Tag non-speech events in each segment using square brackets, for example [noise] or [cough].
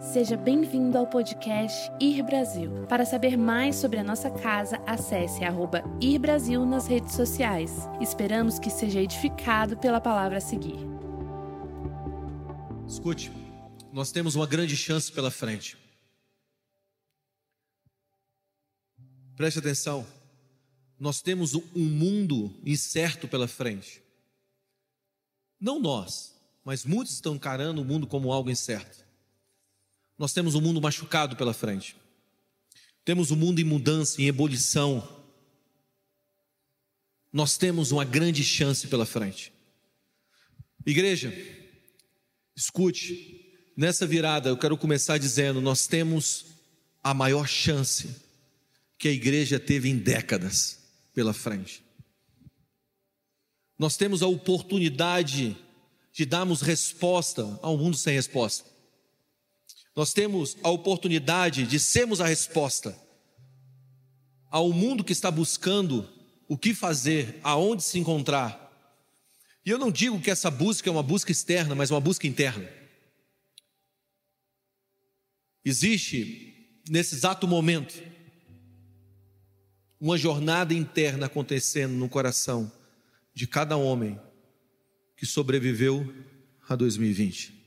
Seja bem-vindo ao podcast Ir Brasil. Para saber mais sobre a nossa casa, acesse arroba Ir Brasil nas redes sociais. Esperamos que seja edificado pela palavra a seguir. Escute, nós temos uma grande chance pela frente. Preste atenção, nós temos um mundo incerto pela frente. Não nós, mas muitos estão encarando o mundo como algo incerto. Nós temos um mundo machucado pela frente. Temos um mundo em mudança, em ebulição. Nós temos uma grande chance pela frente. Igreja, escute, nessa virada eu quero começar dizendo: nós temos a maior chance que a igreja teve em décadas pela frente. Nós temos a oportunidade de darmos resposta a um mundo sem resposta. Nós temos a oportunidade de sermos a resposta ao mundo que está buscando o que fazer, aonde se encontrar. E eu não digo que essa busca é uma busca externa, mas uma busca interna. Existe, nesse exato momento, uma jornada interna acontecendo no coração de cada homem que sobreviveu a 2020.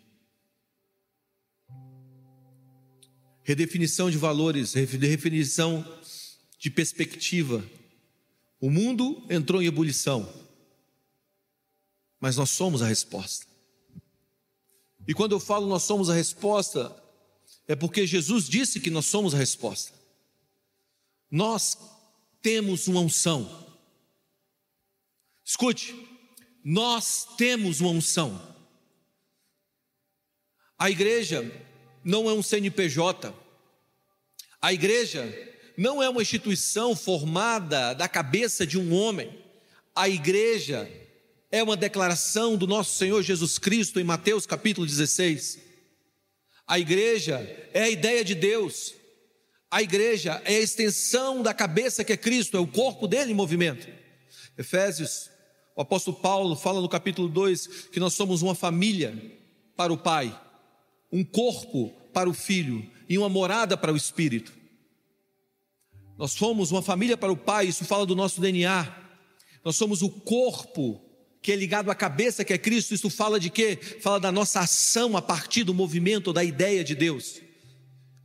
Redefinição de valores, redefinição de perspectiva. O mundo entrou em ebulição, mas nós somos a resposta. E quando eu falo nós somos a resposta, é porque Jesus disse que nós somos a resposta. Nós temos uma unção. Escute, nós temos uma unção. A igreja não é um CNPJ. A igreja não é uma instituição formada da cabeça de um homem. A igreja é uma declaração do nosso Senhor Jesus Cristo em Mateus capítulo 16. A igreja é a ideia de Deus. A igreja é a extensão da cabeça que é Cristo, é o corpo dele em movimento. Efésios, o apóstolo Paulo fala no capítulo 2 que nós somos uma família para o Pai um corpo para o filho e uma morada para o espírito. Nós somos uma família para o Pai, isso fala do nosso DNA. Nós somos o corpo que é ligado à cabeça que é Cristo, isso fala de quê? Fala da nossa ação a partir do movimento, da ideia de Deus.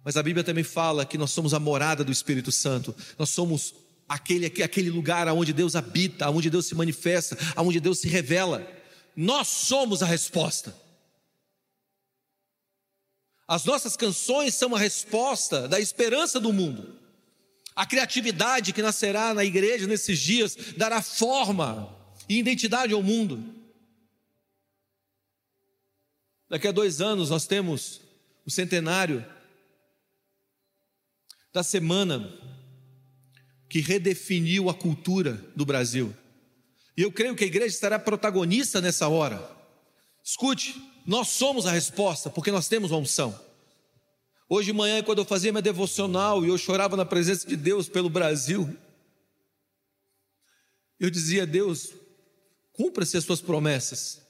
Mas a Bíblia também fala que nós somos a morada do Espírito Santo, nós somos aquele, aquele lugar onde Deus habita, onde Deus se manifesta, onde Deus se revela. Nós somos a resposta. As nossas canções são a resposta da esperança do mundo. A criatividade que nascerá na igreja nesses dias dará forma e identidade ao mundo. Daqui a dois anos nós temos o centenário da semana que redefiniu a cultura do Brasil. E eu creio que a igreja estará protagonista nessa hora. Escute, nós somos a resposta, porque nós temos uma unção. Hoje de manhã, quando eu fazia minha devocional e eu chorava na presença de Deus pelo Brasil, eu dizia: Deus, cumpra-se as suas promessas.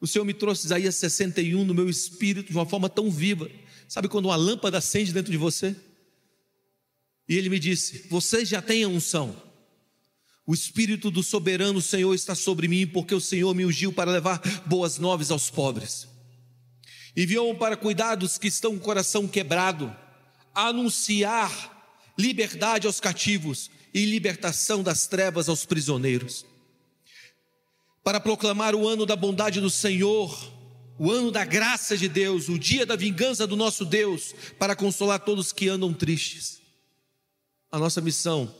O Senhor me trouxe Isaías 61 no meu espírito de uma forma tão viva. Sabe quando uma lâmpada acende dentro de você? E ele me disse: Você já tem a unção. O Espírito do soberano Senhor está sobre mim, porque o Senhor me ungiu para levar boas novas aos pobres. Enviou-me para cuidar dos que estão com o coração quebrado, anunciar liberdade aos cativos e libertação das trevas aos prisioneiros. Para proclamar o ano da bondade do Senhor, o ano da graça de Deus, o dia da vingança do nosso Deus, para consolar todos que andam tristes. A nossa missão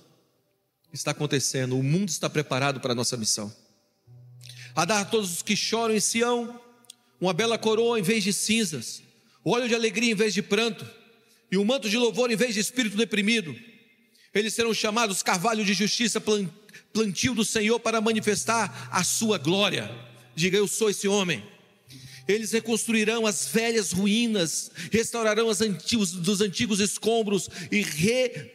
está acontecendo, o mundo está preparado para a nossa missão. A dar a todos os que choram em Sião uma bela coroa em vez de cinzas, óleo de alegria em vez de pranto, e um manto de louvor em vez de espírito deprimido. Eles serão chamados carvalho de justiça, plantio do Senhor para manifestar a sua glória. Diga, eu sou esse homem. Eles reconstruirão as velhas ruínas, restaurarão os antigos, dos antigos escombros e re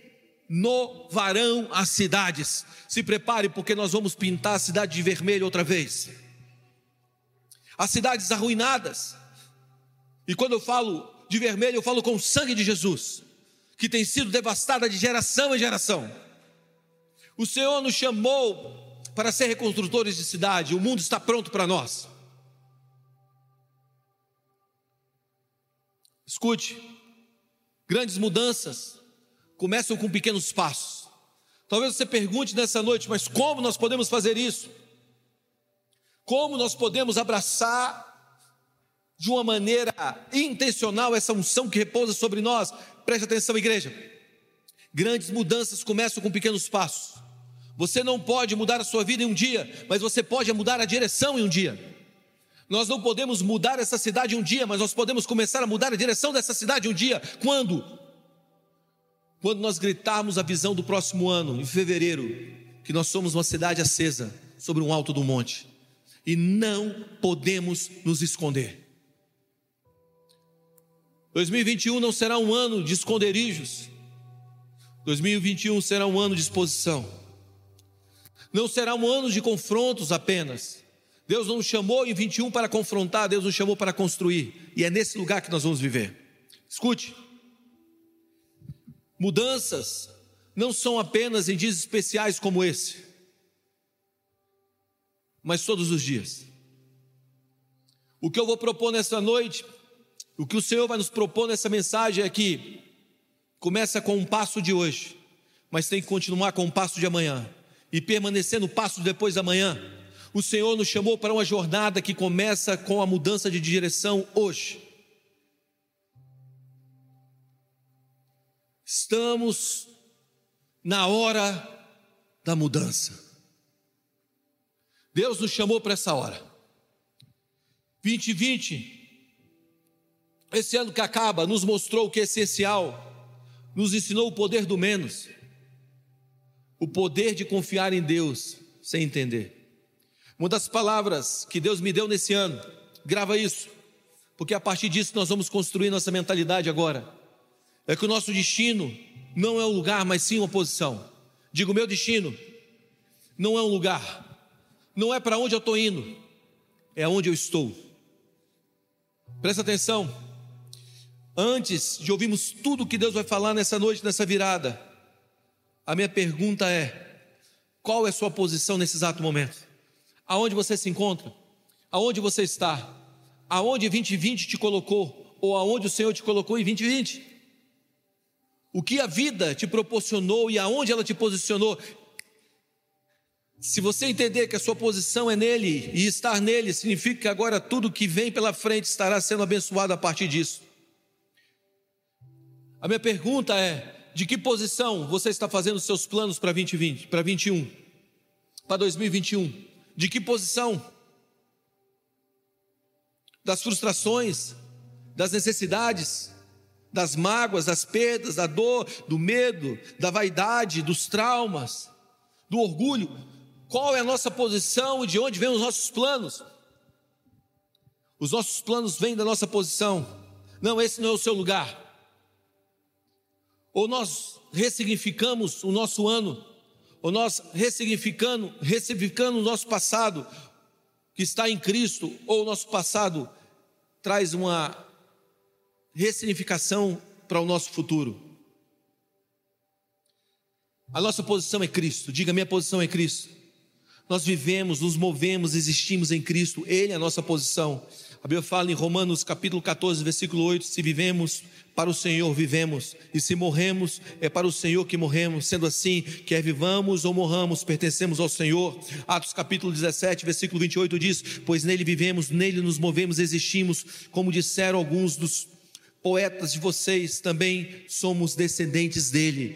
renovarão as cidades. Se prepare, porque nós vamos pintar a cidade de vermelho outra vez. As cidades arruinadas. E quando eu falo de vermelho, eu falo com o sangue de Jesus, que tem sido devastada de geração em geração. O Senhor nos chamou para ser reconstrutores de cidade, o mundo está pronto para nós. Escute, grandes mudanças começam com pequenos passos. Talvez você pergunte nessa noite, mas como nós podemos fazer isso? Como nós podemos abraçar de uma maneira intencional essa unção que repousa sobre nós? Preste atenção, igreja. Grandes mudanças começam com pequenos passos. Você não pode mudar a sua vida em um dia, mas você pode mudar a direção em um dia. Nós não podemos mudar essa cidade em um dia, mas nós podemos começar a mudar a direção dessa cidade em um dia. Quando? Quando nós gritarmos a visão do próximo ano, em fevereiro, que nós somos uma cidade acesa sobre um alto do monte e não podemos nos esconder. 2021 não será um ano de esconderijos, 2021 será um ano de exposição, não será um ano de confrontos apenas. Deus não nos chamou em 21 para confrontar, Deus nos chamou para construir, e é nesse lugar que nós vamos viver. Escute. Mudanças não são apenas em dias especiais como esse, mas todos os dias. O que eu vou propor nessa noite, o que o Senhor vai nos propor nessa mensagem é que começa com um passo de hoje, mas tem que continuar com um passo de amanhã e permanecer no passo depois da manhã. O Senhor nos chamou para uma jornada que começa com a mudança de direção hoje. Estamos na hora da mudança. Deus nos chamou para essa hora. 2020, esse ano que acaba, nos mostrou o que é essencial, nos ensinou o poder do menos, o poder de confiar em Deus sem entender. Uma das palavras que Deus me deu nesse ano, grava isso, porque a partir disso nós vamos construir nossa mentalidade agora é que o nosso destino não é um lugar, mas sim uma posição. Digo, meu destino não é um lugar, não é para onde eu estou indo, é onde eu estou. Presta atenção. Antes de ouvirmos tudo que Deus vai falar nessa noite, nessa virada, a minha pergunta é: qual é a sua posição nesse exato momento? Aonde você se encontra? Aonde você está? Aonde 2020 te colocou? Ou aonde o Senhor te colocou em 2020? O que a vida te proporcionou e aonde ela te posicionou. Se você entender que a sua posição é nele e estar nele, significa que agora tudo que vem pela frente estará sendo abençoado a partir disso. A minha pergunta é: de que posição você está fazendo seus planos para 2020, para 21, para 2021? De que posição? Das frustrações, das necessidades, das mágoas, das perdas, da dor, do medo, da vaidade, dos traumas, do orgulho. Qual é a nossa posição e de onde vêm os nossos planos? Os nossos planos vêm da nossa posição. Não, esse não é o seu lugar. Ou nós ressignificamos o nosso ano, ou nós ressignificando, ressignificando o nosso passado que está em Cristo, ou o nosso passado traz uma ressignificação para o nosso futuro. A nossa posição é Cristo, diga: minha posição é Cristo. Nós vivemos, nos movemos, existimos em Cristo, Ele é a nossa posição. A Bíblia fala em Romanos capítulo 14, versículo 8: se vivemos para o Senhor, vivemos, e se morremos, é para o Senhor que morremos. Sendo assim, quer vivamos ou morramos, pertencemos ao Senhor. Atos capítulo 17, versículo 28 diz: Pois nele vivemos, nele nos movemos, existimos, como disseram alguns dos poetas de vocês também somos descendentes dele,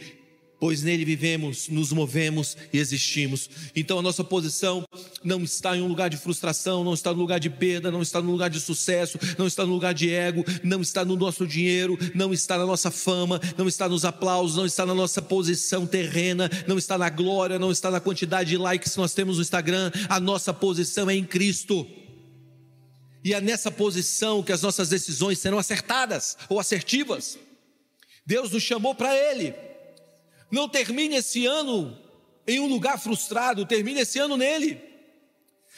pois nele vivemos, nos movemos e existimos. Então a nossa posição não está em um lugar de frustração, não está no lugar de perda, não está no lugar de sucesso, não está no lugar de ego, não está no nosso dinheiro, não está na nossa fama, não está nos aplausos, não está na nossa posição terrena, não está na glória, não está na quantidade de likes que nós temos no Instagram. A nossa posição é em Cristo. E é nessa posição que as nossas decisões serão acertadas ou assertivas. Deus nos chamou para Ele. Não termine esse ano em um lugar frustrado, termine esse ano nele.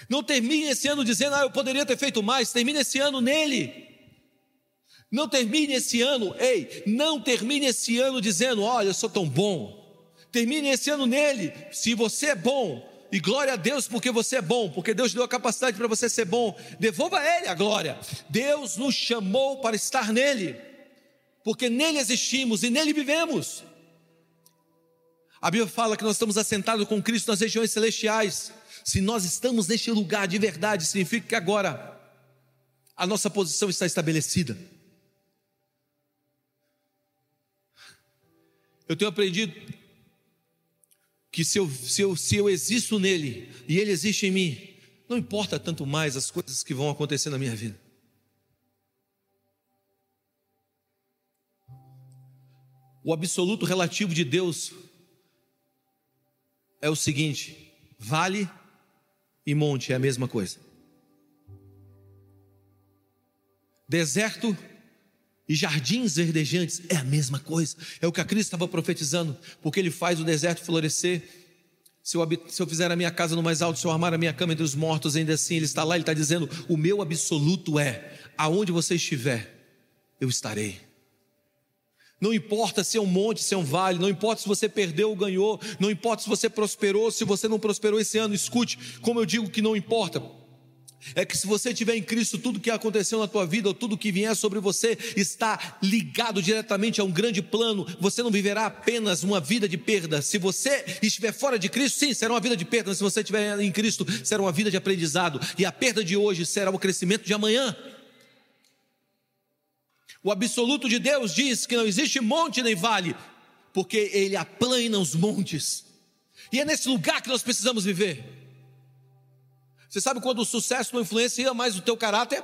Não termine esse ano dizendo, ah, eu poderia ter feito mais, termine esse ano nele. Não termine esse ano, ei, não termine esse ano dizendo: Olha, eu sou tão bom. Termine esse ano nele. Se você é bom, e glória a Deus porque você é bom, porque Deus deu a capacidade para você ser bom. Devolva a Ele a glória. Deus nos chamou para estar nele, porque nele existimos e nele vivemos. A Bíblia fala que nós estamos assentados com Cristo nas regiões celestiais. Se nós estamos neste lugar de verdade, significa que agora a nossa posição está estabelecida. Eu tenho aprendido que se eu, se, eu, se eu existo nele e ele existe em mim, não importa tanto mais as coisas que vão acontecer na minha vida. O absoluto relativo de Deus é o seguinte: vale e monte é a mesma coisa. Deserto e jardins verdejantes é a mesma coisa. É o que a Cristo estava profetizando, porque ele faz o deserto florescer. Se eu, se eu, fizer a minha casa no mais alto, se eu armar a minha cama entre os mortos, ainda assim ele está lá, ele está dizendo: o meu absoluto é: aonde você estiver, eu estarei. Não importa se é um monte, se é um vale, não importa se você perdeu ou ganhou, não importa se você prosperou, se você não prosperou esse ano, escute, como eu digo que não importa é que se você tiver em Cristo, tudo que aconteceu na tua vida, ou tudo que vier sobre você, está ligado diretamente a um grande plano. Você não viverá apenas uma vida de perda. Se você estiver fora de Cristo, sim, será uma vida de perda. Mas se você estiver em Cristo, será uma vida de aprendizado. E a perda de hoje será o crescimento de amanhã. O absoluto de Deus diz que não existe monte nem vale, porque Ele aplana os montes. E é nesse lugar que nós precisamos viver. Você sabe quando o sucesso não influencia mais o teu caráter?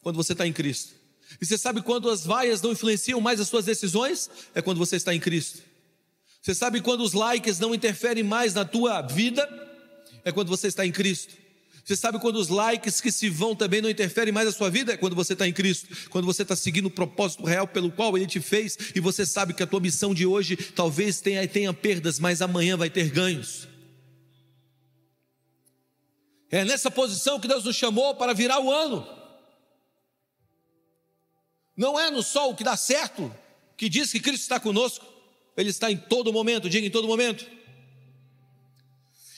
Quando você está em Cristo. E você sabe quando as vaias não influenciam mais as suas decisões? É quando você está em Cristo. Você sabe quando os likes não interferem mais na tua vida? É quando você está em Cristo. Você sabe quando os likes que se vão também não interferem mais na sua vida? É quando você está em Cristo. Quando você está seguindo o propósito real pelo qual Ele te fez e você sabe que a tua missão de hoje talvez tenha, tenha perdas, mas amanhã vai ter ganhos. É nessa posição que Deus nos chamou para virar o ano. Não é no sol que dá certo, que diz que Cristo está conosco. Ele está em todo momento, diga em todo momento.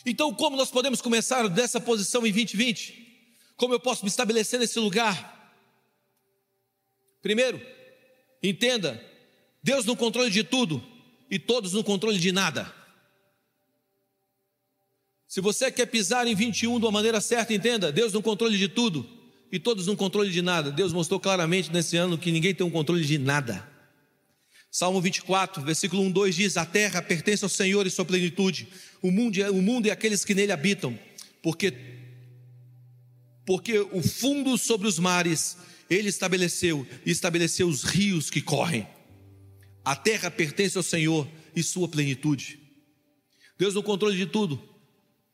Então, como nós podemos começar dessa posição em 2020? Como eu posso me estabelecer nesse lugar? Primeiro, entenda: Deus no controle de tudo e todos no controle de nada. Se você quer pisar em 21 de uma maneira certa, entenda: Deus no controle de tudo e todos no controle de nada. Deus mostrou claramente nesse ano que ninguém tem um controle de nada. Salmo 24, versículo 1, 2 diz: A terra pertence ao Senhor e sua plenitude, o mundo, é, o mundo e aqueles que nele habitam, porque, porque o fundo sobre os mares ele estabeleceu e estabeleceu os rios que correm. A terra pertence ao Senhor e sua plenitude. Deus no controle de tudo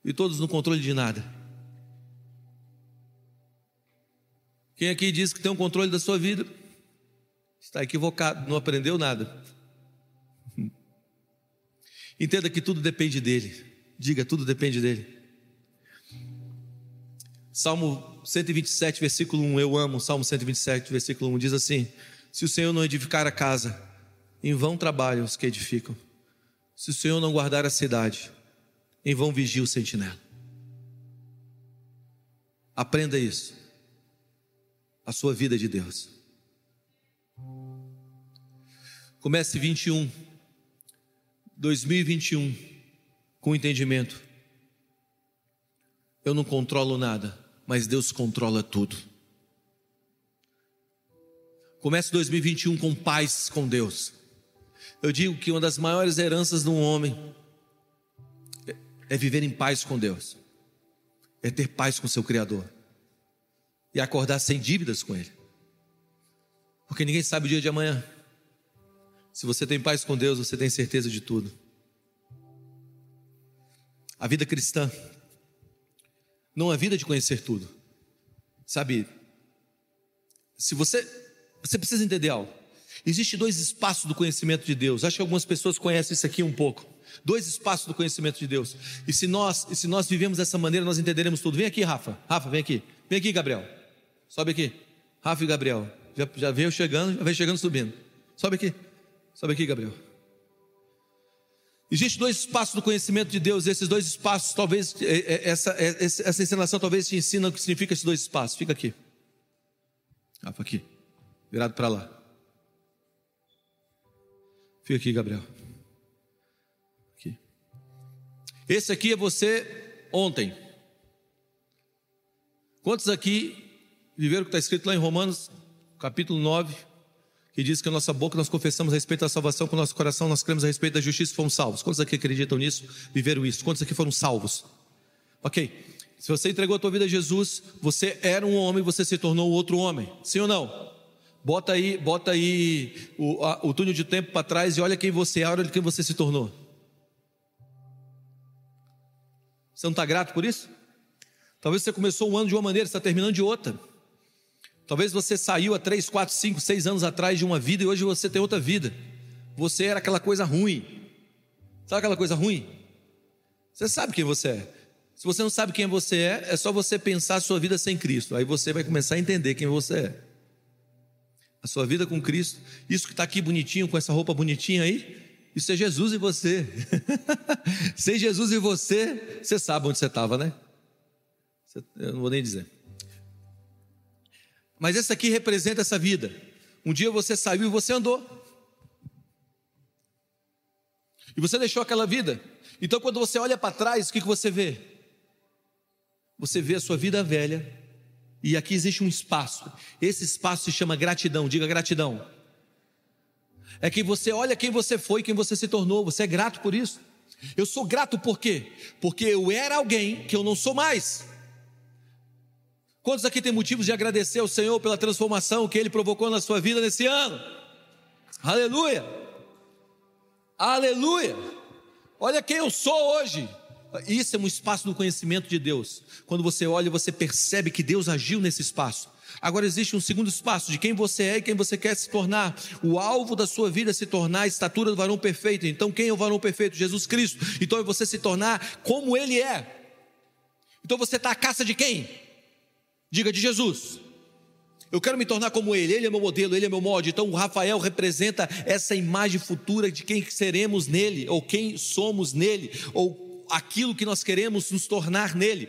e todos no controle de nada. Quem aqui diz que tem um controle da sua vida, está equivocado, não aprendeu nada. [laughs] Entenda que tudo depende dele. Diga, tudo depende dele. Salmo 127, versículo 1, eu amo Salmo 127, versículo 1, diz assim: Se o Senhor não edificar a casa, em vão trabalham os que edificam. Se o Senhor não guardar a cidade, em vão vigia o sentinela. Aprenda isso. A sua vida é de Deus. Comece 21, 2021, com entendimento. Eu não controlo nada, mas Deus controla tudo. Comece 2021 com paz com Deus. Eu digo que uma das maiores heranças de um homem é viver em paz com Deus, é ter paz com seu Criador e acordar sem dívidas com Ele, porque ninguém sabe o dia de amanhã. Se você tem paz com Deus, você tem certeza de tudo. A vida cristã não é vida de conhecer tudo, sabe? Se você, você precisa entender algo. Existem dois espaços do conhecimento de Deus. Acho que algumas pessoas conhecem isso aqui um pouco dois espaços do conhecimento de Deus. E se nós, e se nós vivemos dessa maneira, nós entenderemos tudo. Vem aqui, Rafa. Rafa, vem aqui. Vem aqui, Gabriel. Sobe aqui. Rafa e Gabriel. Já, já veio chegando, já veio chegando subindo. Sobe aqui. Sobe aqui, Gabriel. Existem dois espaços do conhecimento de Deus, esses dois espaços, talvez, é, é, essa, é, essa encenação talvez te ensina o que significa esses dois espaços. Fica aqui. Rafa, aqui. Virado para lá. Fica aqui, Gabriel. Esse aqui é você ontem. Quantos aqui viveram o que está escrito lá em Romanos, capítulo 9, que diz que a nossa boca nós confessamos a respeito da salvação, com o nosso coração nós cremos a respeito da justiça e fomos salvos. Quantos aqui acreditam nisso? Viveram isso? Quantos aqui foram salvos? Ok. Se você entregou a tua vida a Jesus, você era um homem, você se tornou outro homem. Sim ou não? Bota aí, bota aí o, a, o túnel de tempo para trás e olha quem você é, olha quem você se tornou. Você não está grato por isso? Talvez você começou um ano de uma maneira, está terminando de outra. Talvez você saiu há 3, 4, 5, 6 anos atrás de uma vida e hoje você tem outra vida. Você era aquela coisa ruim. Sabe aquela coisa ruim? Você sabe quem você é. Se você não sabe quem você é, é só você pensar a sua vida sem Cristo. Aí você vai começar a entender quem você é. A sua vida com Cristo. Isso que está aqui bonitinho, com essa roupa bonitinha aí, isso é Jesus e você. [laughs] Sem Jesus e você, você sabe onde você estava, né? Eu não vou nem dizer. Mas essa aqui representa essa vida. Um dia você saiu e você andou. E você deixou aquela vida. Então, quando você olha para trás, o que, que você vê? Você vê a sua vida velha. E aqui existe um espaço. Esse espaço se chama gratidão. Diga gratidão. É que você olha quem você foi, quem você se tornou. Você é grato por isso. Eu sou grato por quê? Porque eu era alguém que eu não sou mais. Quantos aqui tem motivos de agradecer ao Senhor pela transformação que Ele provocou na sua vida nesse ano? Aleluia! Aleluia! Olha quem eu sou hoje. Isso é um espaço do conhecimento de Deus. Quando você olha, você percebe que Deus agiu nesse espaço. Agora existe um segundo espaço de quem você é e quem você quer se tornar. O alvo da sua vida é se tornar a estatura do varão perfeito. Então, quem é o varão perfeito? Jesus Cristo. Então, é você se tornar como Ele é. Então, você está à caça de quem? Diga de Jesus. Eu quero me tornar como ele, ele é meu modelo, ele é meu molde. Então o Rafael representa essa imagem futura de quem seremos nele, ou quem somos nele, ou aquilo que nós queremos nos tornar nele.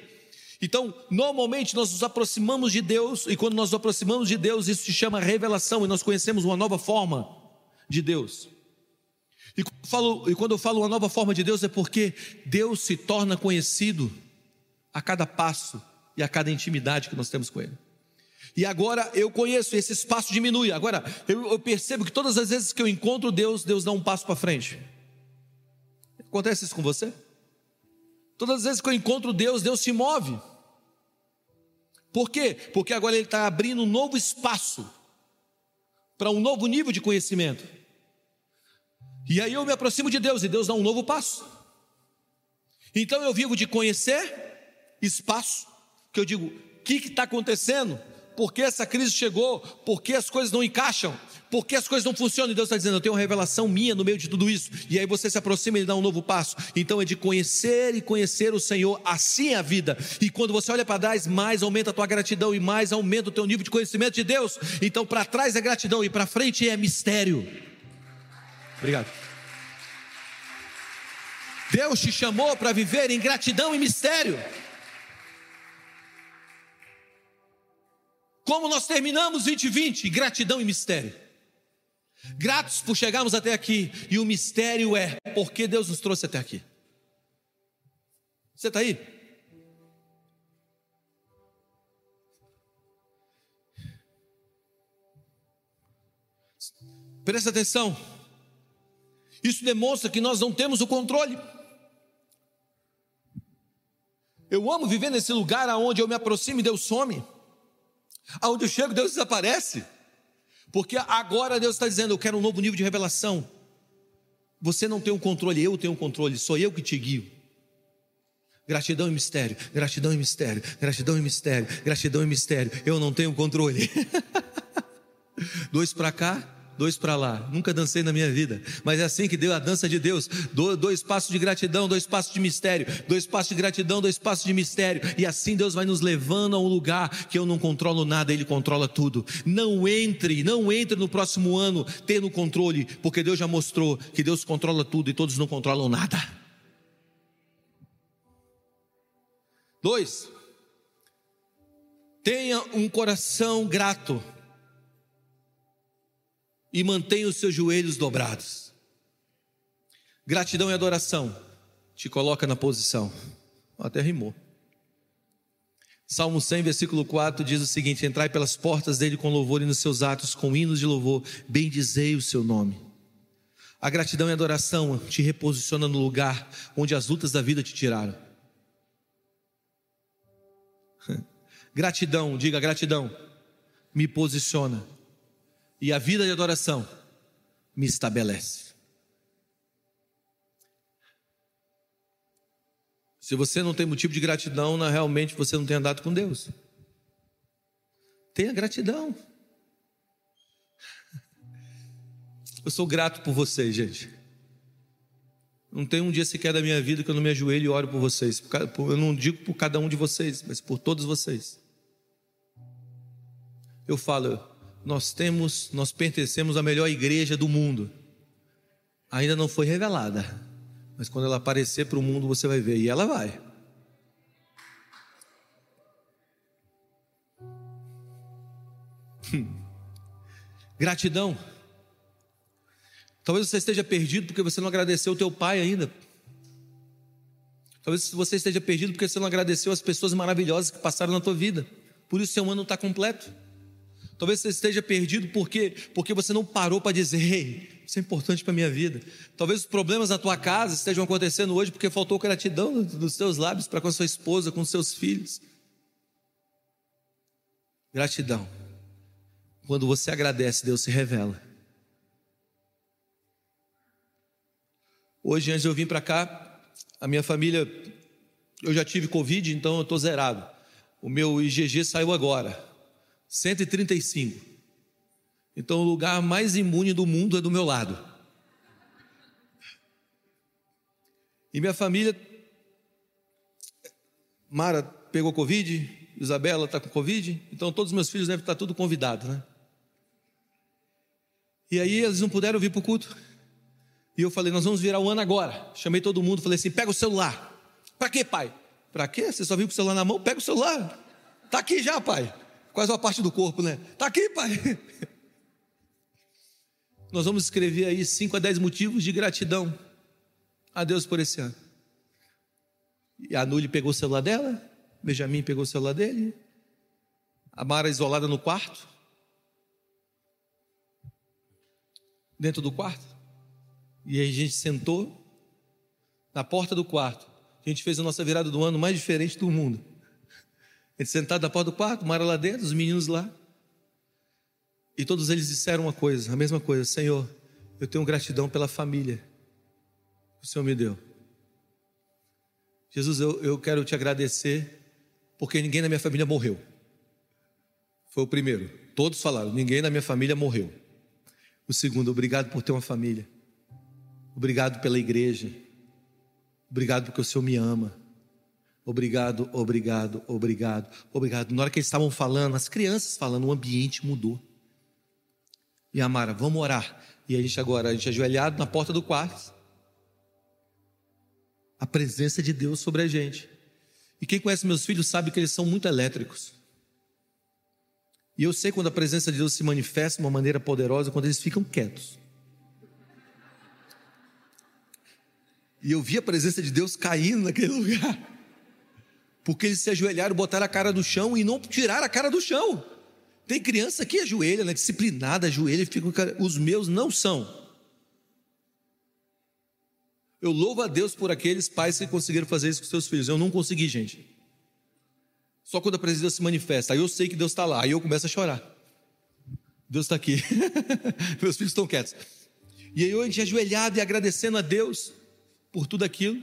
Então, normalmente nós nos aproximamos de Deus, e quando nós nos aproximamos de Deus, isso se chama revelação, e nós conhecemos uma nova forma de Deus. E quando, eu falo, e quando eu falo uma nova forma de Deus, é porque Deus se torna conhecido a cada passo e a cada intimidade que nós temos com Ele. E agora eu conheço, esse espaço diminui. Agora eu, eu percebo que todas as vezes que eu encontro Deus, Deus dá um passo para frente. Acontece isso com você? Todas as vezes que eu encontro Deus, Deus se move. Por quê? Porque agora Ele está abrindo um novo espaço para um novo nível de conhecimento. E aí eu me aproximo de Deus e Deus dá um novo passo. Então eu vivo de conhecer espaço que eu digo: o que está acontecendo? Por que essa crise chegou? Por que as coisas não encaixam? Por que as coisas não funcionam? E Deus está dizendo: eu tenho uma revelação minha no meio de tudo isso. E aí você se aproxima e dá um novo passo. Então é de conhecer e conhecer o Senhor, assim é a vida. E quando você olha para trás, mais aumenta a tua gratidão e mais aumenta o teu nível de conhecimento de Deus. Então para trás é gratidão e para frente é mistério. Obrigado. Deus te chamou para viver em gratidão e mistério. Como nós terminamos 2020? Gratidão e mistério. Gratos por chegarmos até aqui. E o mistério é porque Deus nos trouxe até aqui. Você está aí? Presta atenção. Isso demonstra que nós não temos o controle. Eu amo viver nesse lugar onde eu me aproximo e Deus some. Aonde eu chego, Deus desaparece. Porque agora Deus está dizendo: Eu quero um novo nível de revelação. Você não tem o um controle, eu tenho o um controle, sou eu que te guio. Gratidão e mistério, gratidão e mistério, gratidão e mistério, gratidão e mistério. Eu não tenho controle. [laughs] Dois para cá, dois para lá. Nunca dancei na minha vida, mas é assim que deu a dança de Deus. Dois passos de gratidão, dois passos de mistério, dois passos de gratidão, dois passos de mistério. E assim Deus vai nos levando a um lugar que eu não controlo nada, Ele controla tudo. Não entre, não entre no próximo ano tendo controle, porque Deus já mostrou que Deus controla tudo e todos não controlam nada. Dois, tenha um coração grato e mantenha os seus joelhos dobrados. Gratidão e adoração te coloca na posição. Até rimou. Salmo 100, versículo 4 diz o seguinte: Entrai pelas portas dele com louvor e nos seus atos com hinos de louvor, bendizei o seu nome. A gratidão e adoração te reposiciona no lugar onde as lutas da vida te tiraram. [laughs] Gratidão, diga gratidão, me posiciona e a vida de adoração me estabelece. Se você não tem motivo de gratidão, não, realmente você não tem andado com Deus. Tenha gratidão. [laughs] Eu sou grato por vocês, gente. Não tem um dia sequer da minha vida que eu não me ajoelho e oro por vocês. Eu não digo por cada um de vocês, mas por todos vocês. Eu falo, nós temos, nós pertencemos à melhor igreja do mundo. Ainda não foi revelada, mas quando ela aparecer para o mundo você vai ver, e ela vai. Hum. Gratidão. Talvez você esteja perdido porque você não agradeceu o teu pai ainda. Talvez você esteja perdido porque você não agradeceu as pessoas maravilhosas que passaram na tua vida. Por isso seu ano não está completo. Talvez você esteja perdido porque, porque você não parou para dizer, ei, isso é importante para a minha vida. Talvez os problemas na tua casa estejam acontecendo hoje porque faltou gratidão dos teus lábios para com a sua esposa, com os seus filhos. Gratidão. Quando você agradece, Deus se revela. Hoje, antes de eu vir para cá, a minha família, eu já tive Covid, então eu estou zerado. O meu IgG saiu agora. 135. Então o lugar mais imune do mundo é do meu lado. E minha família, Mara pegou Covid, Isabela está com Covid, então todos os meus filhos devem estar tudo convidados, né? E aí eles não puderam vir para o culto. E eu falei, nós vamos virar o ano agora. Chamei todo mundo, falei assim: pega o celular. Para quê, pai? Para quê? Você só viu com o celular na mão? Pega o celular. Está aqui já, pai quase uma parte do corpo, né? Tá aqui, pai. [laughs] Nós vamos escrever aí 5 a 10 motivos de gratidão a Deus por esse ano. E a Nuli pegou o celular dela, Benjamin pegou o celular dele, a Mara isolada no quarto, dentro do quarto, e aí a gente sentou na porta do quarto. A gente fez a nossa virada do ano mais diferente do mundo. Ele sentado na porta do quarto, Mara lá dentro, os meninos lá. E todos eles disseram uma coisa, a mesma coisa: Senhor, eu tenho gratidão pela família que o Senhor me deu. Jesus, eu, eu quero te agradecer, porque ninguém na minha família morreu. Foi o primeiro. Todos falaram: ninguém na minha família morreu. O segundo, obrigado por ter uma família. Obrigado pela igreja. Obrigado porque o Senhor me ama. Obrigado, obrigado, obrigado, obrigado. Na hora que eles estavam falando, as crianças falando, o ambiente mudou. E a Mara, vamos orar. E a gente agora, a gente ajoelhado na porta do quarto. A presença de Deus sobre a gente. E quem conhece meus filhos sabe que eles são muito elétricos. E eu sei quando a presença de Deus se manifesta de uma maneira poderosa, quando eles ficam quietos. E eu vi a presença de Deus caindo naquele [laughs] lugar porque eles se ajoelharam, botaram a cara no chão e não tiraram a cara do chão. Tem criança que ajoelha, né, disciplinada, ajoelha fica cara. Os meus não são. Eu louvo a Deus por aqueles pais que conseguiram fazer isso com seus filhos. Eu não consegui, gente. Só quando a presença de Deus se manifesta. Aí eu sei que Deus está lá. Aí eu começo a chorar. Deus está aqui. [laughs] Meus filhos estão quietos. E aí eu a gente ajoelhado e agradecendo a Deus por tudo aquilo.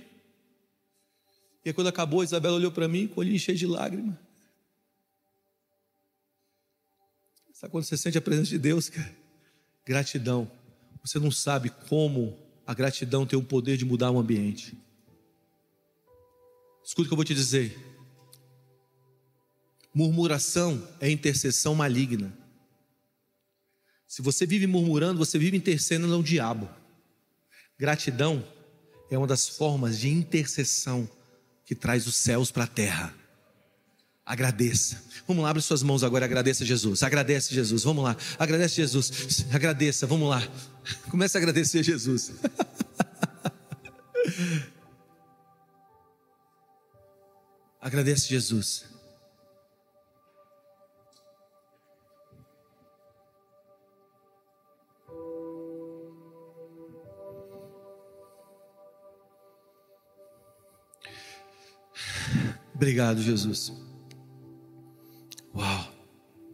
E quando acabou, Isabela olhou para mim com o olhinho cheio de lágrimas. Sabe quando você sente a presença de Deus, cara? Gratidão. Você não sabe como a gratidão tem o poder de mudar o ambiente. Escuta o que eu vou te dizer. Murmuração é intercessão maligna. Se você vive murmurando, você vive intercedendo ao diabo. Gratidão é uma das formas de intercessão que traz os céus para a terra. Agradeça. Vamos lá, abre suas mãos agora, agradeça Jesus. Agradece Jesus. Vamos lá. Agradece Jesus. Agradeça. Vamos lá. [laughs] Comece a agradecer Jesus. [laughs] Agradece Jesus. Obrigado, Jesus. Uau,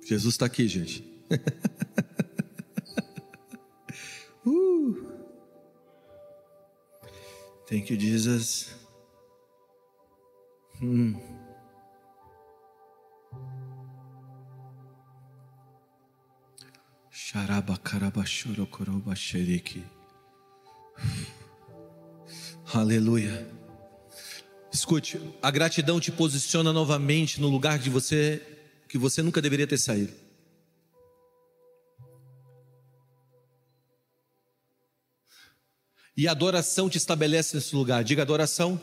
Jesus está aqui, gente. [laughs] uh. Thank you, Jesus. Hum. Aleluia. [sighs] Escute, a gratidão te posiciona novamente no lugar de você que você nunca deveria ter saído. E a adoração te estabelece nesse lugar. Diga adoração,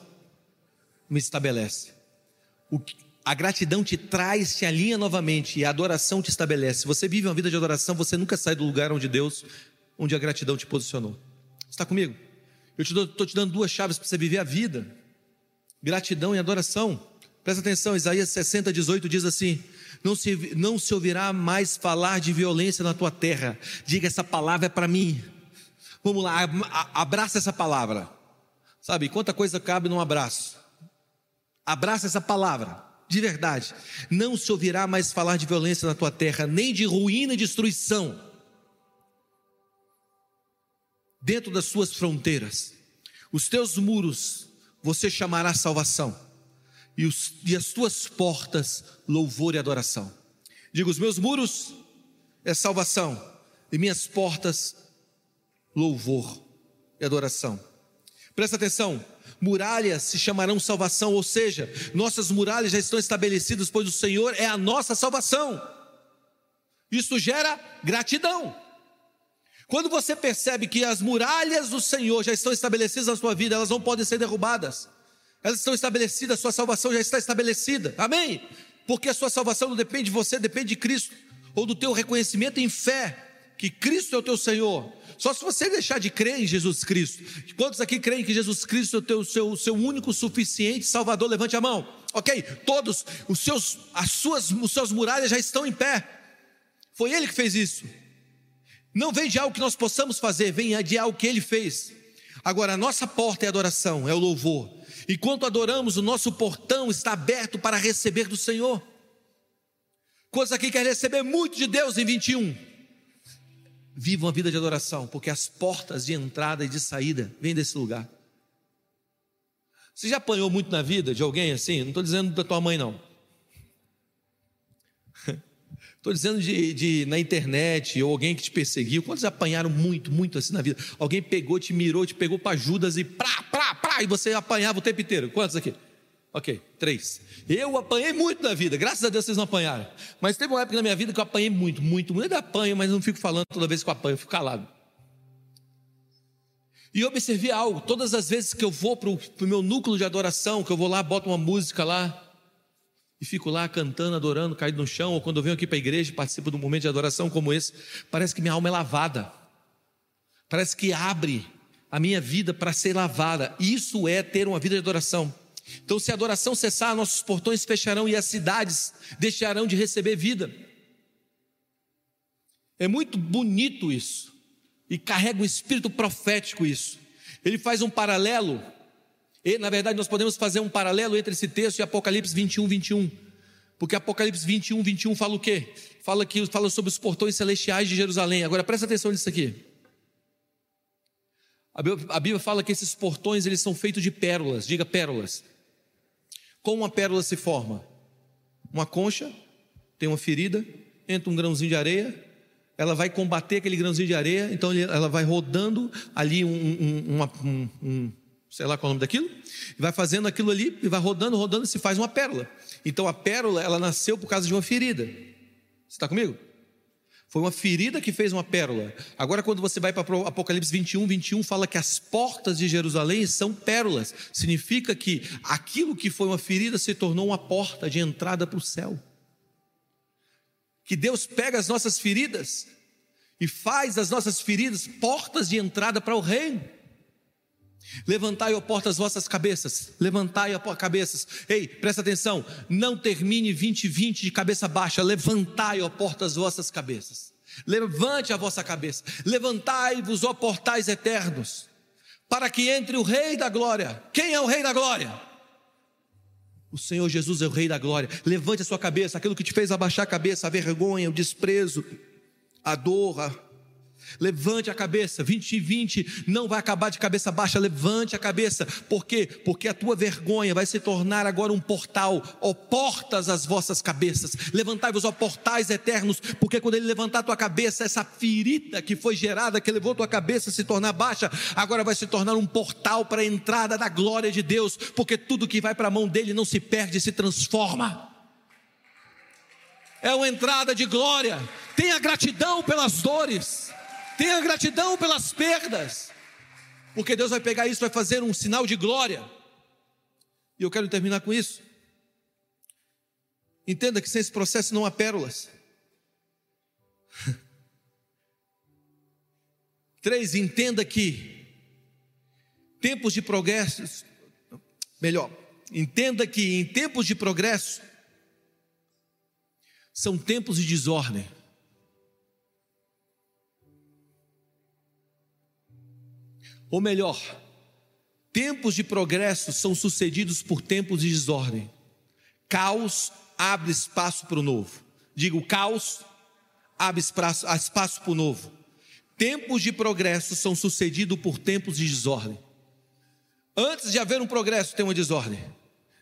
me estabelece. O, a gratidão te traz, te alinha novamente e a adoração te estabelece. Você vive uma vida de adoração, você nunca sai do lugar onde Deus, onde a gratidão te posicionou. Está comigo? Eu estou te dando duas chaves para você viver a vida: gratidão e adoração. Presta atenção, Isaías 60, 18 diz assim: não se, não se ouvirá mais falar de violência na tua terra. Diga essa palavra é para mim. Vamos lá, abraça essa palavra. Sabe, quanta coisa cabe num abraço. Abraça essa palavra, de verdade. Não se ouvirá mais falar de violência na tua terra, nem de ruína e destruição dentro das suas fronteiras. Os teus muros você chamará salvação e, os, e as tuas portas, louvor e adoração. Digo, os meus muros é salvação, e minhas portas, louvor e adoração. Presta atenção, muralhas se chamarão salvação, ou seja, nossas muralhas já estão estabelecidas, pois o Senhor é a nossa salvação. Isso gera gratidão. Quando você percebe que as muralhas do Senhor já estão estabelecidas na sua vida, elas não podem ser derrubadas. Elas estão estabelecidas, sua salvação já está estabelecida. Amém? Porque a sua salvação não depende de você, depende de Cristo, ou do teu reconhecimento em fé que Cristo é o teu Senhor. Só se você deixar de crer em Jesus Cristo. Quantos aqui creem que Jesus Cristo é o teu, seu, seu único suficiente Salvador? Levante a mão. Ok? Todos os seus, as suas, os seus muralhas já estão em pé. Foi Ele que fez isso. Não vem de algo que nós possamos fazer, vem de algo que Ele fez. Agora, a nossa porta é adoração, é o louvor. Enquanto adoramos, o nosso portão está aberto para receber do Senhor. Quantos aqui quer receber muito de Deus em 21? Viva uma vida de adoração, porque as portas de entrada e de saída vêm desse lugar. Você já apanhou muito na vida de alguém assim? Não estou dizendo da tua mãe, não. [laughs] Estou dizendo de, de, na internet, ou alguém que te perseguiu. Quantos apanharam muito, muito assim na vida? Alguém pegou, te mirou, te pegou para Judas e prá, prá, prá, e você apanhava o tempo inteiro. Quantos aqui? Ok, três. Eu apanhei muito na vida, graças a Deus vocês não apanharam. Mas teve uma época na minha vida que eu apanhei muito, muito, muito. Eu apanho, mas não fico falando toda vez que eu apanho, eu fico calado. E eu observei algo, todas as vezes que eu vou para o meu núcleo de adoração, que eu vou lá, boto uma música lá, e fico lá cantando, adorando, caído no chão, ou quando eu venho aqui para a igreja e participo de um momento de adoração como esse, parece que minha alma é lavada, parece que abre a minha vida para ser lavada. Isso é ter uma vida de adoração. Então, se a adoração cessar, nossos portões fecharão e as cidades deixarão de receber vida. É muito bonito isso, e carrega um espírito profético isso. Ele faz um paralelo e, na verdade, nós podemos fazer um paralelo entre esse texto e Apocalipse 21, 21. Porque Apocalipse 21, 21 fala o quê? Fala, que, fala sobre os portões celestiais de Jerusalém. Agora, presta atenção nisso aqui. A Bíblia fala que esses portões eles são feitos de pérolas. Diga pérolas. Como uma pérola se forma? Uma concha, tem uma ferida, entra um grãozinho de areia, ela vai combater aquele grãozinho de areia, então ela vai rodando ali um, um, um sei lá qual é o nome daquilo, e vai fazendo aquilo ali, e vai rodando, rodando, e se faz uma pérola. Então a pérola, ela nasceu por causa de uma ferida. Você está comigo? Foi uma ferida que fez uma pérola. Agora, quando você vai para Apocalipse 21, 21, fala que as portas de Jerusalém são pérolas. Significa que aquilo que foi uma ferida se tornou uma porta de entrada para o céu. Que Deus pega as nossas feridas e faz das nossas feridas portas de entrada para o reino. Levantai, ó portas, vossas cabeças. Levantai, ó cabeças. Ei, presta atenção. Não termine 2020 de cabeça baixa. Levantai, ó portas, vossas cabeças. Levante a vossa cabeça. Levantai-vos, ó portais eternos. Para que entre o Rei da Glória. Quem é o Rei da Glória? O Senhor Jesus é o Rei da Glória. Levante a sua cabeça. Aquilo que te fez abaixar a cabeça, a vergonha, o desprezo, a dor, a Levante a cabeça, 2020 não vai acabar de cabeça baixa, levante a cabeça, por quê? Porque a tua vergonha vai se tornar agora um portal, ó portas as vossas cabeças, levantai-vos, ó portais eternos, porque quando ele levantar a tua cabeça, essa ferida que foi gerada, que levou a tua cabeça a se tornar baixa, agora vai se tornar um portal para a entrada da glória de Deus, porque tudo que vai para a mão dele não se perde, se transforma. É uma entrada de glória. Tenha gratidão pelas dores. Tenha gratidão pelas perdas, porque Deus vai pegar isso, vai fazer um sinal de glória. E eu quero terminar com isso. Entenda que sem esse processo não há pérolas. [laughs] Três, entenda que tempos de progresso, melhor, entenda que em tempos de progresso são tempos de desordem. Ou melhor, tempos de progresso são sucedidos por tempos de desordem. Caos abre espaço para o novo. Digo, caos abre espaço, espaço para o novo. Tempos de progresso são sucedidos por tempos de desordem. Antes de haver um progresso, tem uma desordem.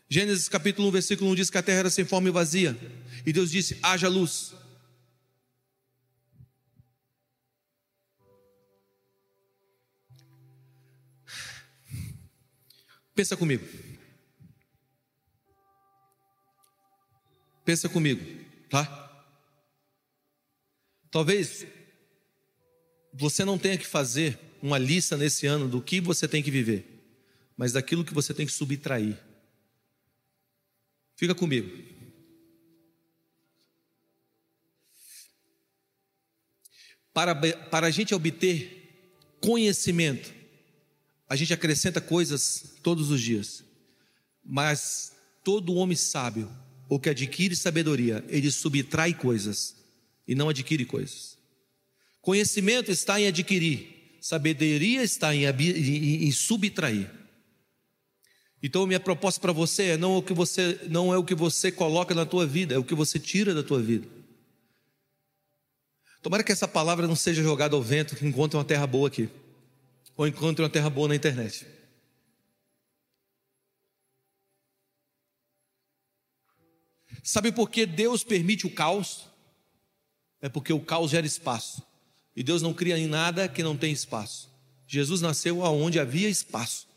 Gênesis capítulo 1, versículo 1 diz que a terra era sem forma e vazia. E Deus disse: haja luz. Pensa comigo. Pensa comigo, tá? Talvez você não tenha que fazer uma lista nesse ano do que você tem que viver, mas daquilo que você tem que subtrair. Fica comigo. Para, para a gente obter conhecimento, a gente acrescenta coisas todos os dias, mas todo homem sábio, ou que adquire sabedoria, ele subtrai coisas e não adquire coisas. Conhecimento está em adquirir, sabedoria está em, em, em subtrair. Então minha proposta para você é não o que você não é o que você coloca na tua vida, é o que você tira da tua vida. Tomara que essa palavra não seja jogada ao vento que encontre uma terra boa aqui ou encontre uma terra boa na internet. Sabe por que Deus permite o caos? É porque o caos gera espaço. E Deus não cria em nada que não tem espaço. Jesus nasceu aonde havia espaço.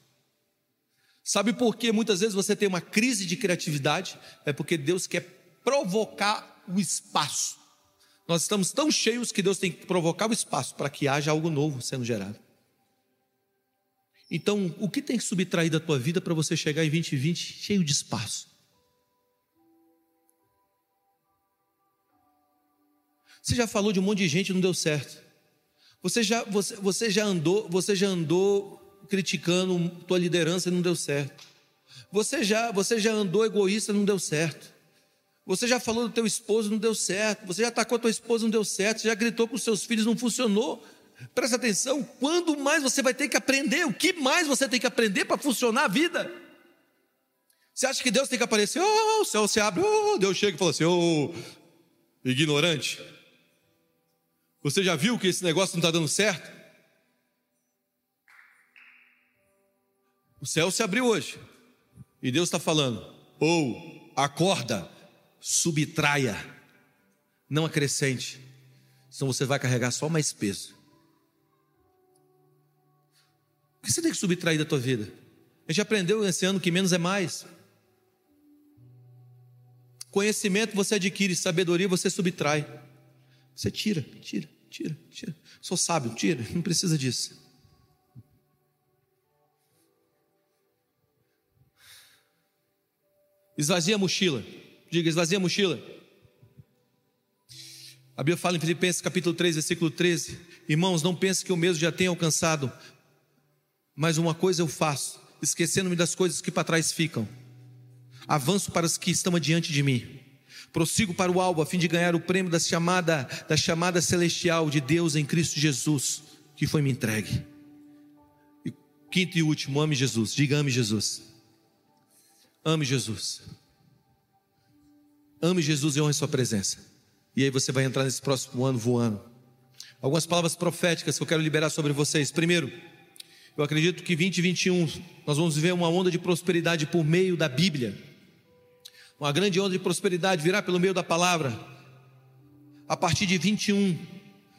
Sabe por que muitas vezes você tem uma crise de criatividade? É porque Deus quer provocar o espaço. Nós estamos tão cheios que Deus tem que provocar o espaço para que haja algo novo sendo gerado. Então, o que tem que subtrair da tua vida para você chegar em 2020 cheio de espaço? Você já falou de um monte de gente e não deu certo. Você já, você, você já andou, você já andou criticando tua liderança e não deu certo. Você já, você já andou egoísta e não deu certo. Você já falou do teu esposo não deu certo. Você já atacou a tua esposa não deu certo. Você já gritou com os seus filhos não funcionou. Presta atenção, quando mais você vai ter que aprender? O que mais você tem que aprender para funcionar a vida? Você acha que Deus tem que aparecer? Oh, o céu se abre, oh, Deus chega e fala assim: oh, ignorante. Você já viu que esse negócio não está dando certo? O céu se abriu hoje. E Deus está falando: ou oh, acorda, subtraia, não acrescente. senão você vai carregar só mais peso. O que você tem que subtrair da tua vida? A gente aprendeu esse ano que menos é mais. Conhecimento você adquire, sabedoria você subtrai. Você tira, tira, tira, tira. Sou sábio, tira, não precisa disso. Esvazia a mochila. Diga, esvazia a mochila. A Bíblia fala em Filipenses capítulo 3, versículo 13: Irmãos, não pense que eu mesmo já tenha alcançado, mas uma coisa eu faço, esquecendo-me das coisas que para trás ficam. Avanço para as que estão adiante de mim. Prossigo para o alvo a fim de ganhar o prêmio da chamada, da chamada celestial de Deus em Cristo Jesus, que foi me entregue. E quinto e último, ame Jesus. Diga ame Jesus. Ame Jesus. Ame Jesus e honre sua presença. E aí você vai entrar nesse próximo ano voando. Algumas palavras proféticas que eu quero liberar sobre vocês. Primeiro, eu acredito que 2021 nós vamos viver uma onda de prosperidade por meio da Bíblia. Uma grande onda de prosperidade virá pelo meio da palavra. A partir de 21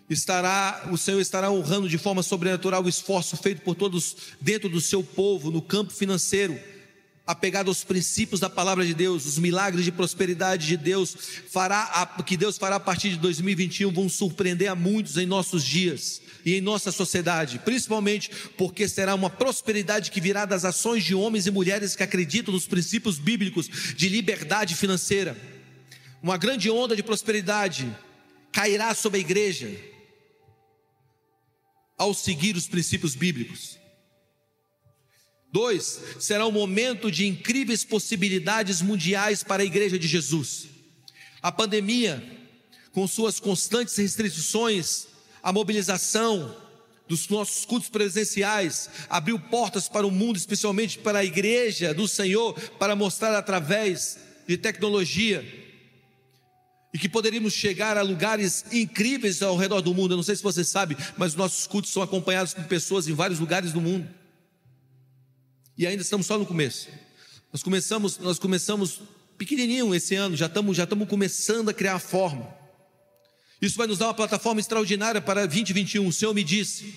estará o Senhor estará honrando de forma sobrenatural o esforço feito por todos dentro do seu povo no campo financeiro apegado aos princípios da palavra de Deus, os milagres de prosperidade de Deus, fará que Deus fará a partir de 2021 vão surpreender a muitos em nossos dias e em nossa sociedade, principalmente porque será uma prosperidade que virá das ações de homens e mulheres que acreditam nos princípios bíblicos de liberdade financeira. Uma grande onda de prosperidade cairá sobre a igreja ao seguir os princípios bíblicos. Dois, será um momento de incríveis possibilidades mundiais para a igreja de Jesus. A pandemia, com suas constantes restrições, a mobilização dos nossos cultos presenciais, abriu portas para o mundo, especialmente para a igreja do Senhor, para mostrar através de tecnologia e que poderíamos chegar a lugares incríveis ao redor do mundo. Eu não sei se você sabe, mas nossos cultos são acompanhados por pessoas em vários lugares do mundo. E ainda estamos só no começo. Nós começamos, nós começamos pequenininho esse ano, já estamos, já estamos começando a criar a forma. Isso vai nos dar uma plataforma extraordinária para 2021. O Senhor me disse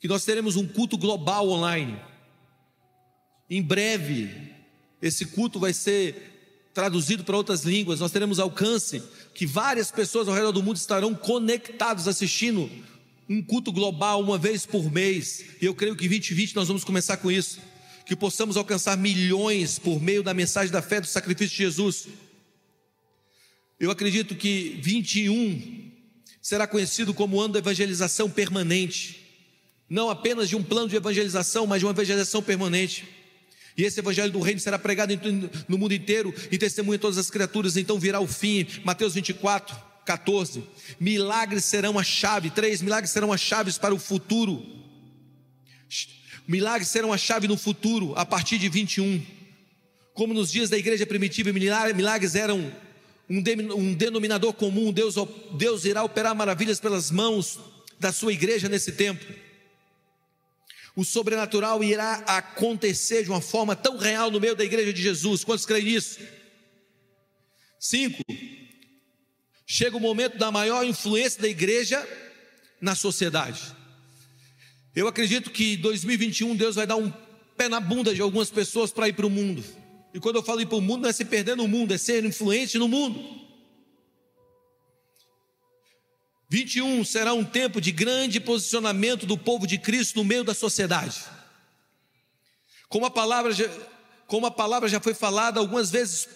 que nós teremos um culto global online. Em breve, esse culto vai ser traduzido para outras línguas. Nós teremos alcance que várias pessoas ao redor do mundo estarão conectados assistindo um culto global uma vez por mês. E eu creio que 2020 nós vamos começar com isso que possamos alcançar milhões por meio da mensagem da fé do sacrifício de Jesus. Eu acredito que 21 será conhecido como ano da evangelização permanente, não apenas de um plano de evangelização, mas de uma evangelização permanente. E esse evangelho do reino será pregado no mundo inteiro e testemunha todas as criaturas, então virá o fim. Mateus 24, 14. Milagres serão a chave, três milagres serão as chaves para o futuro. Milagres serão a chave no futuro, a partir de 21. Como nos dias da igreja primitiva, milagres eram um denominador comum. Deus, Deus irá operar maravilhas pelas mãos da sua igreja nesse tempo. O sobrenatural irá acontecer de uma forma tão real no meio da igreja de Jesus. Quantos creem nisso? Cinco. Chega o momento da maior influência da igreja na sociedade. Eu acredito que 2021 Deus vai dar um pé na bunda de algumas pessoas para ir para o mundo. E quando eu falo ir para o mundo, não é se perder no mundo, é ser influente no mundo. 21 será um tempo de grande posicionamento do povo de Cristo no meio da sociedade. Como a palavra já, como a palavra já foi falada algumas vezes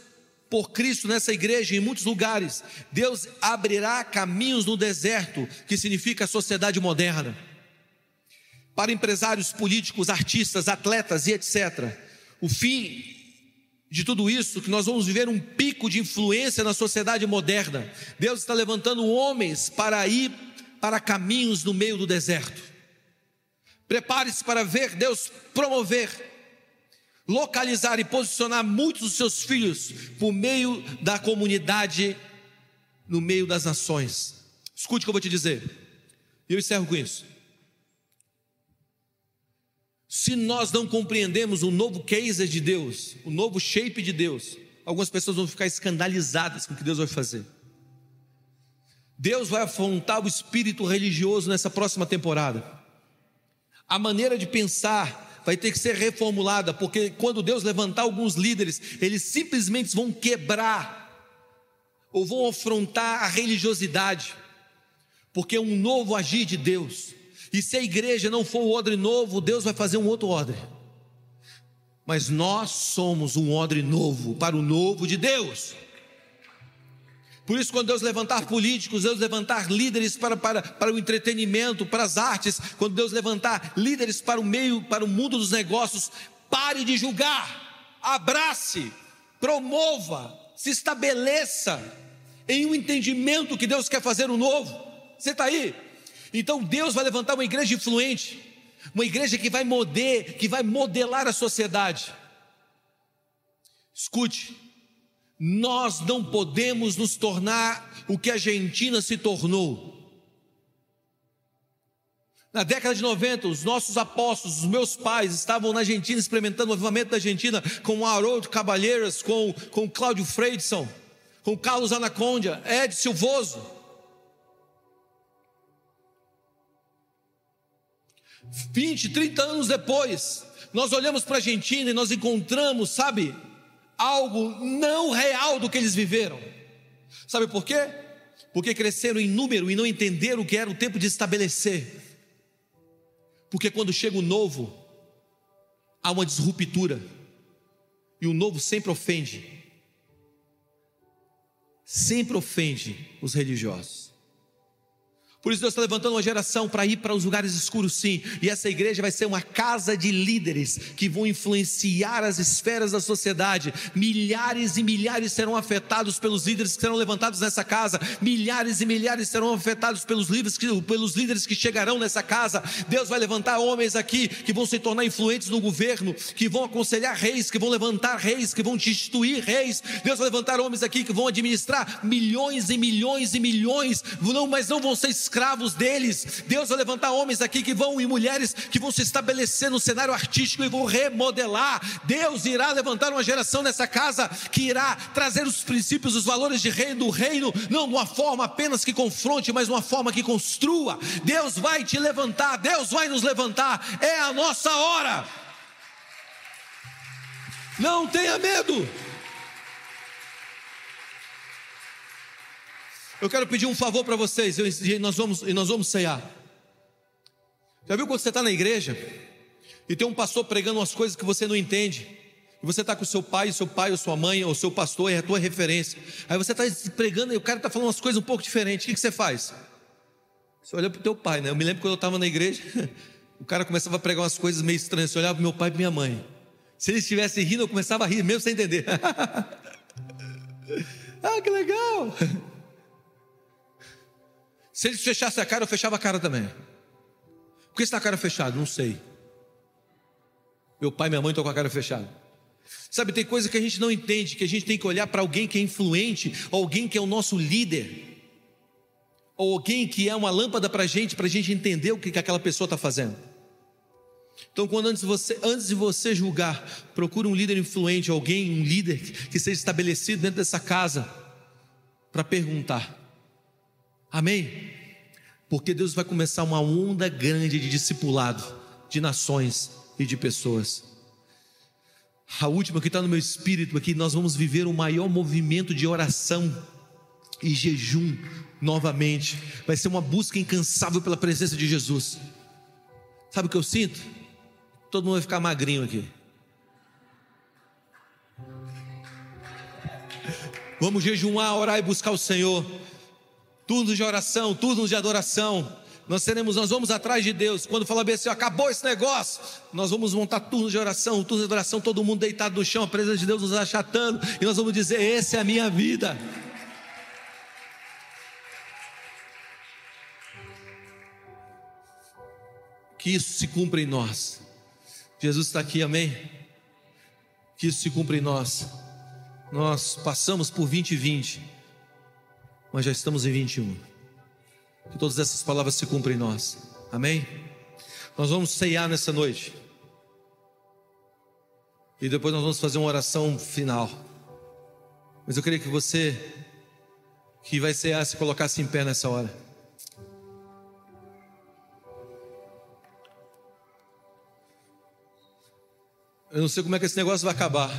por Cristo nessa igreja em muitos lugares, Deus abrirá caminhos no deserto, que significa a sociedade moderna para empresários políticos, artistas, atletas e etc. O fim de tudo isso, que nós vamos viver um pico de influência na sociedade moderna. Deus está levantando homens para ir para caminhos no meio do deserto. Prepare-se para ver Deus promover, localizar e posicionar muitos dos seus filhos por meio da comunidade, no meio das nações. Escute o que eu vou te dizer. E eu encerro com isso. Se nós não compreendemos o novo case de Deus, o novo shape de Deus, algumas pessoas vão ficar escandalizadas com o que Deus vai fazer. Deus vai afrontar o espírito religioso nessa próxima temporada. A maneira de pensar vai ter que ser reformulada, porque quando Deus levantar alguns líderes, eles simplesmente vão quebrar ou vão afrontar a religiosidade, porque é um novo agir de Deus. E se a igreja não for o odre novo, Deus vai fazer um outro odre. Mas nós somos um odre novo para o novo de Deus. Por isso, quando Deus levantar políticos, Deus levantar líderes para, para, para o entretenimento, para as artes, quando Deus levantar líderes para o meio, para o mundo dos negócios, pare de julgar, abrace, promova, se estabeleça em um entendimento que Deus quer fazer o novo. Você está aí? Então Deus vai levantar uma igreja influente, uma igreja que vai modelar, que vai modelar a sociedade. Escute, nós não podemos nos tornar o que a Argentina se tornou. Na década de 90, os nossos apóstolos, os meus pais, estavam na Argentina experimentando o movimento da Argentina com Haroldo Cabalheiras, com, com Cláudio Freidson, com Carlos Anacondia, Ed Silvoso. Vinte, trinta anos depois, nós olhamos para a Argentina e nós encontramos, sabe, algo não real do que eles viveram. Sabe por quê? Porque cresceram em número e não entenderam o que era o tempo de estabelecer. Porque quando chega o novo, há uma disruptura. E o novo sempre ofende. Sempre ofende os religiosos. Por isso Deus está levantando uma geração para ir para os lugares escuros, sim. E essa igreja vai ser uma casa de líderes que vão influenciar as esferas da sociedade. Milhares e milhares serão afetados pelos líderes que serão levantados nessa casa. Milhares e milhares serão afetados pelos líderes que, pelos líderes que chegarão nessa casa. Deus vai levantar homens aqui que vão se tornar influentes no governo, que vão aconselhar reis, que vão levantar reis, que vão destituir reis. Deus vai levantar homens aqui que vão administrar milhões e milhões e milhões, não, mas não vão ser escravos deles. Deus vai levantar homens aqui que vão e mulheres que vão se estabelecer no cenário artístico e vão remodelar. Deus irá levantar uma geração nessa casa que irá trazer os princípios, os valores de reino do reino, não de uma forma apenas que confronte, mas uma forma que construa. Deus vai te levantar, Deus vai nos levantar. É a nossa hora. Não tenha medo. Eu quero pedir um favor para vocês, e nós vamos, e nós vamos ceiar. Já viu quando você está na igreja e tem um pastor pregando umas coisas que você não entende? E você está com seu pai, seu pai, ou sua mãe, ou seu pastor, é a tua referência. Aí você está pregando e o cara está falando umas coisas um pouco diferentes. O que, que você faz? Você olha para o teu pai, né? Eu me lembro quando eu estava na igreja, [laughs] o cara começava a pregar umas coisas meio estranhas. Você olhava para meu pai e minha mãe. Se eles estivessem rindo, eu começava a rir, mesmo sem entender. [laughs] ah, que legal! [laughs] Se eles fechassem a cara, eu fechava a cara também. Por que está a cara fechada? Não sei. Meu pai e minha mãe estão com a cara fechada. Sabe, tem coisa que a gente não entende, que a gente tem que olhar para alguém que é influente, alguém que é o nosso líder, ou alguém que é uma lâmpada para a gente, para a gente entender o que, que aquela pessoa está fazendo. Então, quando antes você, antes de você julgar, procure um líder influente, alguém, um líder que seja estabelecido dentro dessa casa, para perguntar: Amém? Porque Deus vai começar uma onda grande de discipulado de nações e de pessoas. A última que está no meu espírito aqui, nós vamos viver o maior movimento de oração e jejum novamente. Vai ser uma busca incansável pela presença de Jesus. Sabe o que eu sinto? Todo mundo vai ficar magrinho aqui. Vamos jejuar, orar e buscar o Senhor turnos de oração, turnos de adoração. Nós teremos, nós vamos atrás de Deus. Quando falar bem assim, acabou esse negócio, nós vamos montar turnos de oração, turnos de adoração, todo mundo deitado no chão, a presença de Deus nos achatando, e nós vamos dizer: essa é a minha vida. Que isso se cumpra em nós. Jesus está aqui, amém? Que isso se cumpra em nós. Nós passamos por 2020 mas já estamos em 21. Que todas essas palavras se cumprem em nós. Amém? Nós vamos ceiar nessa noite. E depois nós vamos fazer uma oração final. Mas eu queria que você que vai a se colocar-se em pé nessa hora. Eu não sei como é que esse negócio vai acabar.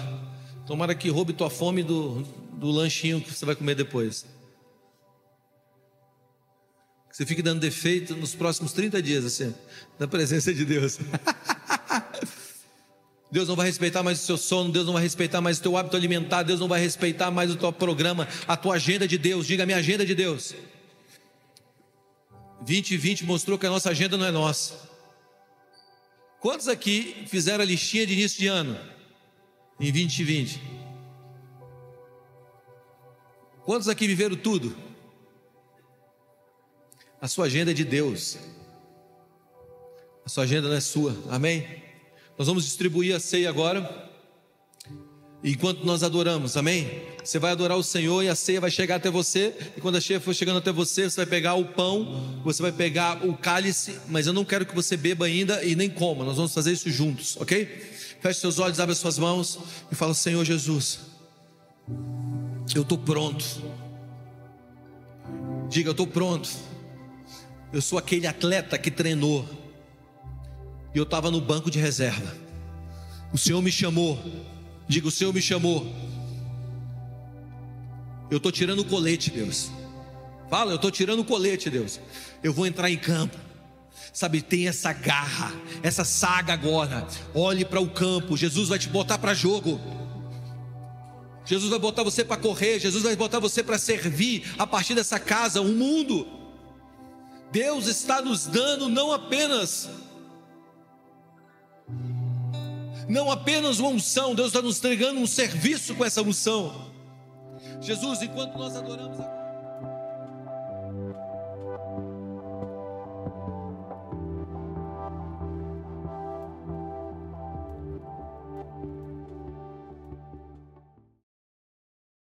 Tomara que roube tua fome do, do lanchinho que você vai comer depois. Você fique dando defeito nos próximos 30 dias, assim, na presença de Deus. [laughs] Deus não vai respeitar mais o seu sono, Deus não vai respeitar mais o teu hábito alimentar, Deus não vai respeitar mais o teu programa, a tua agenda de Deus. Diga a minha agenda de Deus. 2020 mostrou que a nossa agenda não é nossa. Quantos aqui fizeram a listinha de início de ano em 2020? Quantos aqui viveram tudo? A sua agenda é de Deus. A sua agenda não é sua. Amém? Nós vamos distribuir a ceia agora. Enquanto nós adoramos, amém? Você vai adorar o Senhor e a ceia vai chegar até você. E quando a ceia for chegando até você, você vai pegar o pão, você vai pegar o cálice. Mas eu não quero que você beba ainda e nem coma. Nós vamos fazer isso juntos, ok? Feche seus olhos, abre as suas mãos e fala: Senhor Jesus, eu estou pronto. Diga, eu estou pronto. Eu sou aquele atleta que treinou e eu estava no banco de reserva. O Senhor me chamou. Diga, o Senhor me chamou. Eu estou tirando o colete, Deus. Fala, eu estou tirando o colete, Deus. Eu vou entrar em campo. Sabe, tem essa garra, essa saga agora. Olhe para o campo. Jesus vai te botar para jogo. Jesus vai botar você para correr. Jesus vai botar você para servir a partir dessa casa, o um mundo. Deus está nos dando não apenas não apenas uma unção, Deus está nos entregando um serviço com essa unção. Jesus, enquanto nós adoramos.